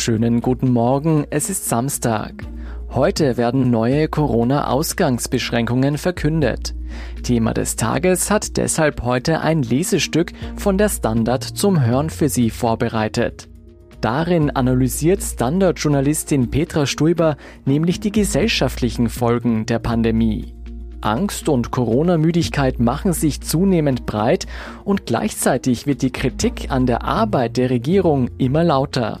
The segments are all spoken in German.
Schönen guten Morgen, es ist Samstag. Heute werden neue Corona-Ausgangsbeschränkungen verkündet. Thema des Tages hat deshalb heute ein Lesestück von der Standard zum Hören für Sie vorbereitet. Darin analysiert Standard-Journalistin Petra Stuiber nämlich die gesellschaftlichen Folgen der Pandemie. Angst und Corona-Müdigkeit machen sich zunehmend breit und gleichzeitig wird die Kritik an der Arbeit der Regierung immer lauter.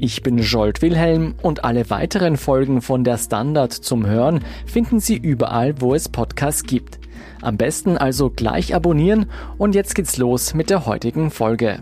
Ich bin Jolt Wilhelm und alle weiteren Folgen von der Standard zum Hören finden Sie überall, wo es Podcasts gibt. Am besten also gleich abonnieren und jetzt geht's los mit der heutigen Folge.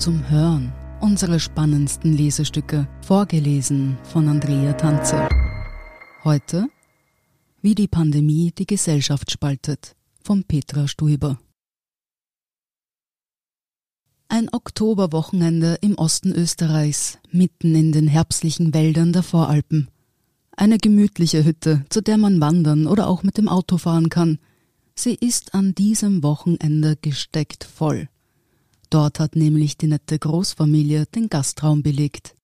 Zum Hören. Unsere spannendsten Lesestücke, vorgelesen von Andrea Tanze. Heute Wie die Pandemie die Gesellschaft spaltet von Petra Stuiber. Ein Oktoberwochenende im Osten Österreichs, mitten in den herbstlichen Wäldern der Voralpen. Eine gemütliche Hütte, zu der man wandern oder auch mit dem Auto fahren kann. Sie ist an diesem Wochenende gesteckt voll. Dort hat nämlich die nette Großfamilie den Gastraum belegt.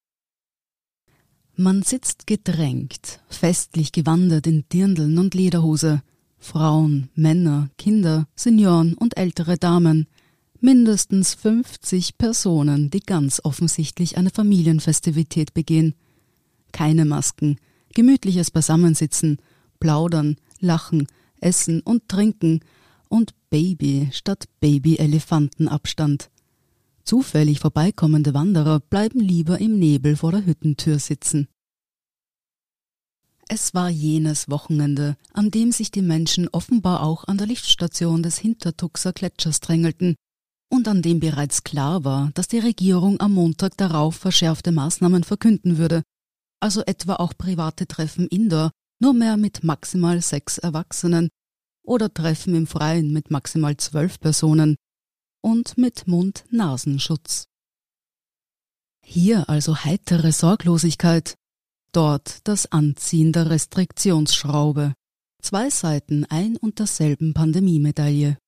Man sitzt gedrängt, festlich gewandert in Dirndeln und Lederhose. Frauen, Männer, Kinder, Senioren und ältere Damen. Mindestens 50 Personen, die ganz offensichtlich eine Familienfestivität begehen. Keine Masken, gemütliches Beisammensitzen, plaudern, lachen, essen und trinken und Baby statt Baby-Elefantenabstand. Zufällig vorbeikommende Wanderer bleiben lieber im Nebel vor der Hüttentür sitzen. Es war jenes Wochenende, an dem sich die Menschen offenbar auch an der Lichtstation des Hintertuxer Gletschers drängelten und an dem bereits klar war, dass die Regierung am Montag darauf verschärfte Maßnahmen verkünden würde, also etwa auch private Treffen indoor, nur mehr mit maximal sechs Erwachsenen oder Treffen im Freien mit maximal zwölf Personen, und mit Mund-Nasenschutz. Hier also heitere Sorglosigkeit, dort das Anziehen der Restriktionsschraube. Zwei Seiten ein und derselben Pandemiemedaille.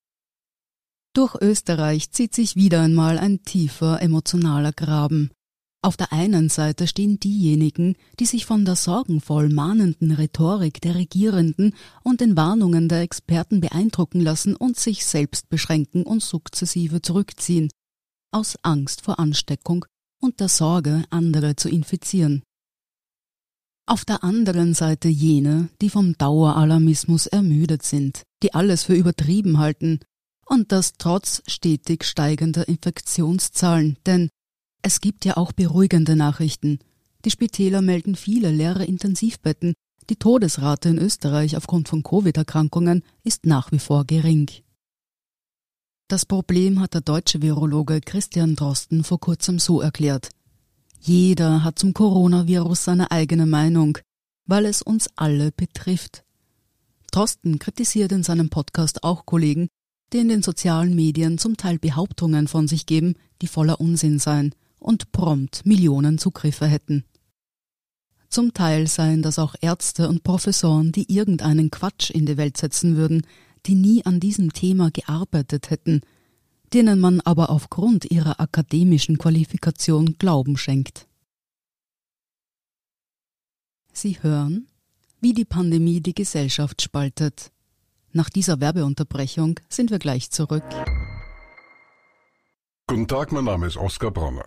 Durch Österreich zieht sich wieder einmal ein tiefer emotionaler Graben. Auf der einen Seite stehen diejenigen, die sich von der sorgenvoll mahnenden Rhetorik der Regierenden und den Warnungen der Experten beeindrucken lassen und sich selbst beschränken und sukzessive zurückziehen, aus Angst vor Ansteckung und der Sorge, andere zu infizieren. Auf der anderen Seite jene, die vom Daueralarmismus ermüdet sind, die alles für übertrieben halten, und das trotz stetig steigender Infektionszahlen, denn es gibt ja auch beruhigende Nachrichten. Die Spitäler melden viele leere Intensivbetten. Die Todesrate in Österreich aufgrund von Covid-Erkrankungen ist nach wie vor gering. Das Problem hat der deutsche Virologe Christian Drosten vor kurzem so erklärt. Jeder hat zum Coronavirus seine eigene Meinung, weil es uns alle betrifft. Drosten kritisiert in seinem Podcast auch Kollegen, die in den sozialen Medien zum Teil Behauptungen von sich geben, die voller Unsinn seien und prompt Millionen Zugriffe hätten. Zum Teil seien das auch Ärzte und Professoren, die irgendeinen Quatsch in die Welt setzen würden, die nie an diesem Thema gearbeitet hätten, denen man aber aufgrund ihrer akademischen Qualifikation Glauben schenkt. Sie hören, wie die Pandemie die Gesellschaft spaltet. Nach dieser Werbeunterbrechung sind wir gleich zurück. Guten Tag, mein Name ist Oskar Bronner.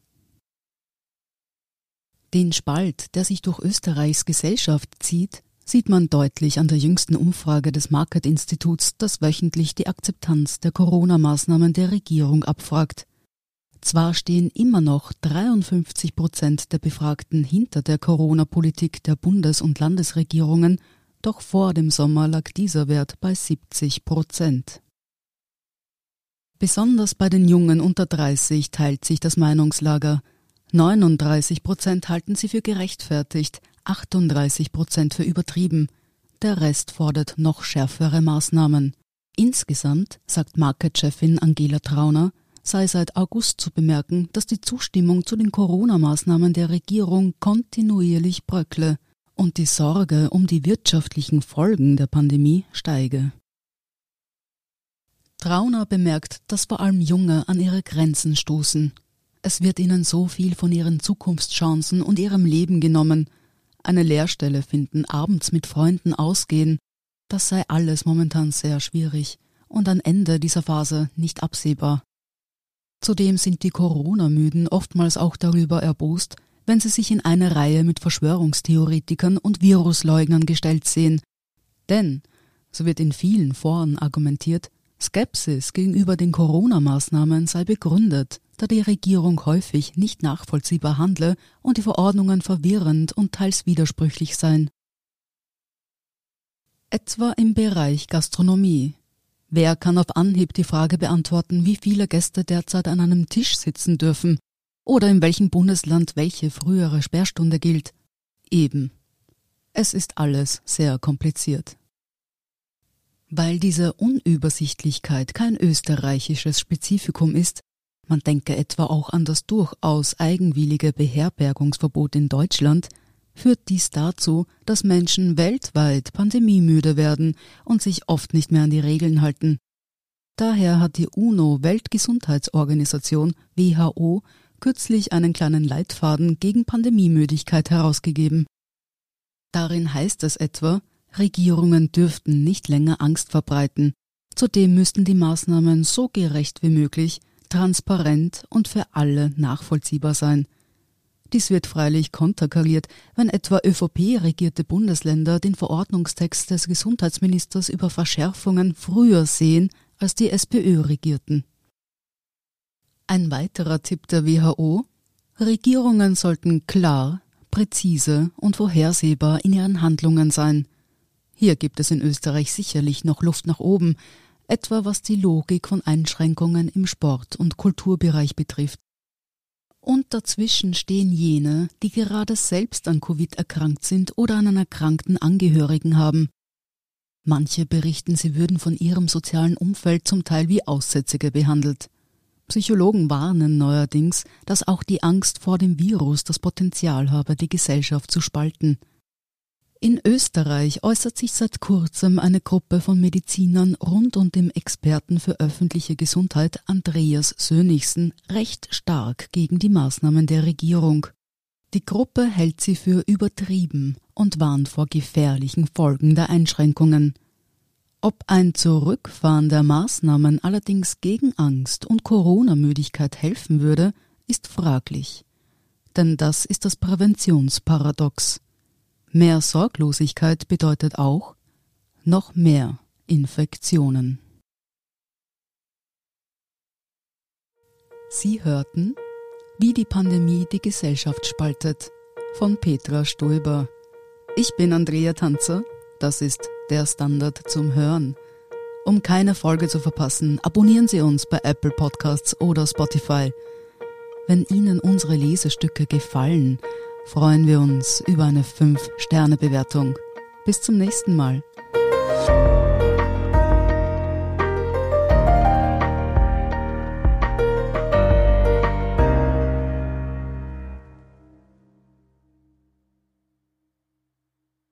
Den Spalt, der sich durch Österreichs Gesellschaft zieht, sieht man deutlich an der jüngsten Umfrage des Market-Instituts, das wöchentlich die Akzeptanz der Corona-Maßnahmen der Regierung abfragt. Zwar stehen immer noch 53 Prozent der Befragten hinter der Corona-Politik der Bundes- und Landesregierungen, doch vor dem Sommer lag dieser Wert bei 70 Prozent. Besonders bei den Jungen unter 30 teilt sich das Meinungslager. 39 Prozent halten sie für gerechtfertigt, 38 Prozent für übertrieben. Der Rest fordert noch schärfere Maßnahmen. Insgesamt, sagt Market-Chefin Angela Trauner, sei seit August zu bemerken, dass die Zustimmung zu den Corona-Maßnahmen der Regierung kontinuierlich bröckle und die Sorge um die wirtschaftlichen Folgen der Pandemie steige. Trauner bemerkt, dass vor allem Junge an ihre Grenzen stoßen. Es wird ihnen so viel von ihren Zukunftschancen und ihrem Leben genommen. Eine Lehrstelle finden, abends mit Freunden ausgehen, das sei alles momentan sehr schwierig und ein Ende dieser Phase nicht absehbar. Zudem sind die Corona-Müden oftmals auch darüber erbost, wenn sie sich in eine Reihe mit Verschwörungstheoretikern und Virusleugnern gestellt sehen. Denn, so wird in vielen Foren argumentiert, Skepsis gegenüber den Corona-Maßnahmen sei begründet, da die Regierung häufig nicht nachvollziehbar handle und die Verordnungen verwirrend und teils widersprüchlich seien. Etwa im Bereich Gastronomie. Wer kann auf Anhieb die Frage beantworten, wie viele Gäste derzeit an einem Tisch sitzen dürfen oder in welchem Bundesland welche frühere Sperrstunde gilt? Eben. Es ist alles sehr kompliziert. Weil diese Unübersichtlichkeit kein österreichisches Spezifikum ist, man denke etwa auch an das durchaus eigenwillige Beherbergungsverbot in Deutschland, führt dies dazu, dass Menschen weltweit pandemiemüde werden und sich oft nicht mehr an die Regeln halten. Daher hat die UNO Weltgesundheitsorganisation WHO kürzlich einen kleinen Leitfaden gegen Pandemiemüdigkeit herausgegeben. Darin heißt es etwa, Regierungen dürften nicht länger Angst verbreiten. Zudem müssten die Maßnahmen so gerecht wie möglich, transparent und für alle nachvollziehbar sein. Dies wird freilich konterkariert, wenn etwa ÖVP-regierte Bundesländer den Verordnungstext des Gesundheitsministers über Verschärfungen früher sehen als die SPÖ-Regierten. Ein weiterer Tipp der WHO Regierungen sollten klar, präzise und vorhersehbar in ihren Handlungen sein. Hier gibt es in Österreich sicherlich noch Luft nach oben, etwa was die Logik von Einschränkungen im Sport- und Kulturbereich betrifft. Und dazwischen stehen jene, die gerade selbst an Covid erkrankt sind oder einen erkrankten Angehörigen haben. Manche berichten, sie würden von ihrem sozialen Umfeld zum Teil wie Aussätzige behandelt. Psychologen warnen neuerdings, dass auch die Angst vor dem Virus das Potenzial habe, die Gesellschaft zu spalten. In Österreich äußert sich seit kurzem eine Gruppe von Medizinern rund um den Experten für öffentliche Gesundheit Andreas Sönigsen recht stark gegen die Maßnahmen der Regierung. Die Gruppe hält sie für übertrieben und warnt vor gefährlichen Folgen der Einschränkungen. Ob ein Zurückfahren der Maßnahmen allerdings gegen Angst und Corona-Müdigkeit helfen würde, ist fraglich. Denn das ist das Präventionsparadox. Mehr Sorglosigkeit bedeutet auch noch mehr Infektionen. Sie hörten Wie die Pandemie die Gesellschaft spaltet von Petra Stoiber. Ich bin Andrea Tanzer, das ist der Standard zum Hören. Um keine Folge zu verpassen, abonnieren Sie uns bei Apple Podcasts oder Spotify. Wenn Ihnen unsere Lesestücke gefallen, freuen wir uns über eine 5-Sterne-Bewertung. Bis zum nächsten Mal.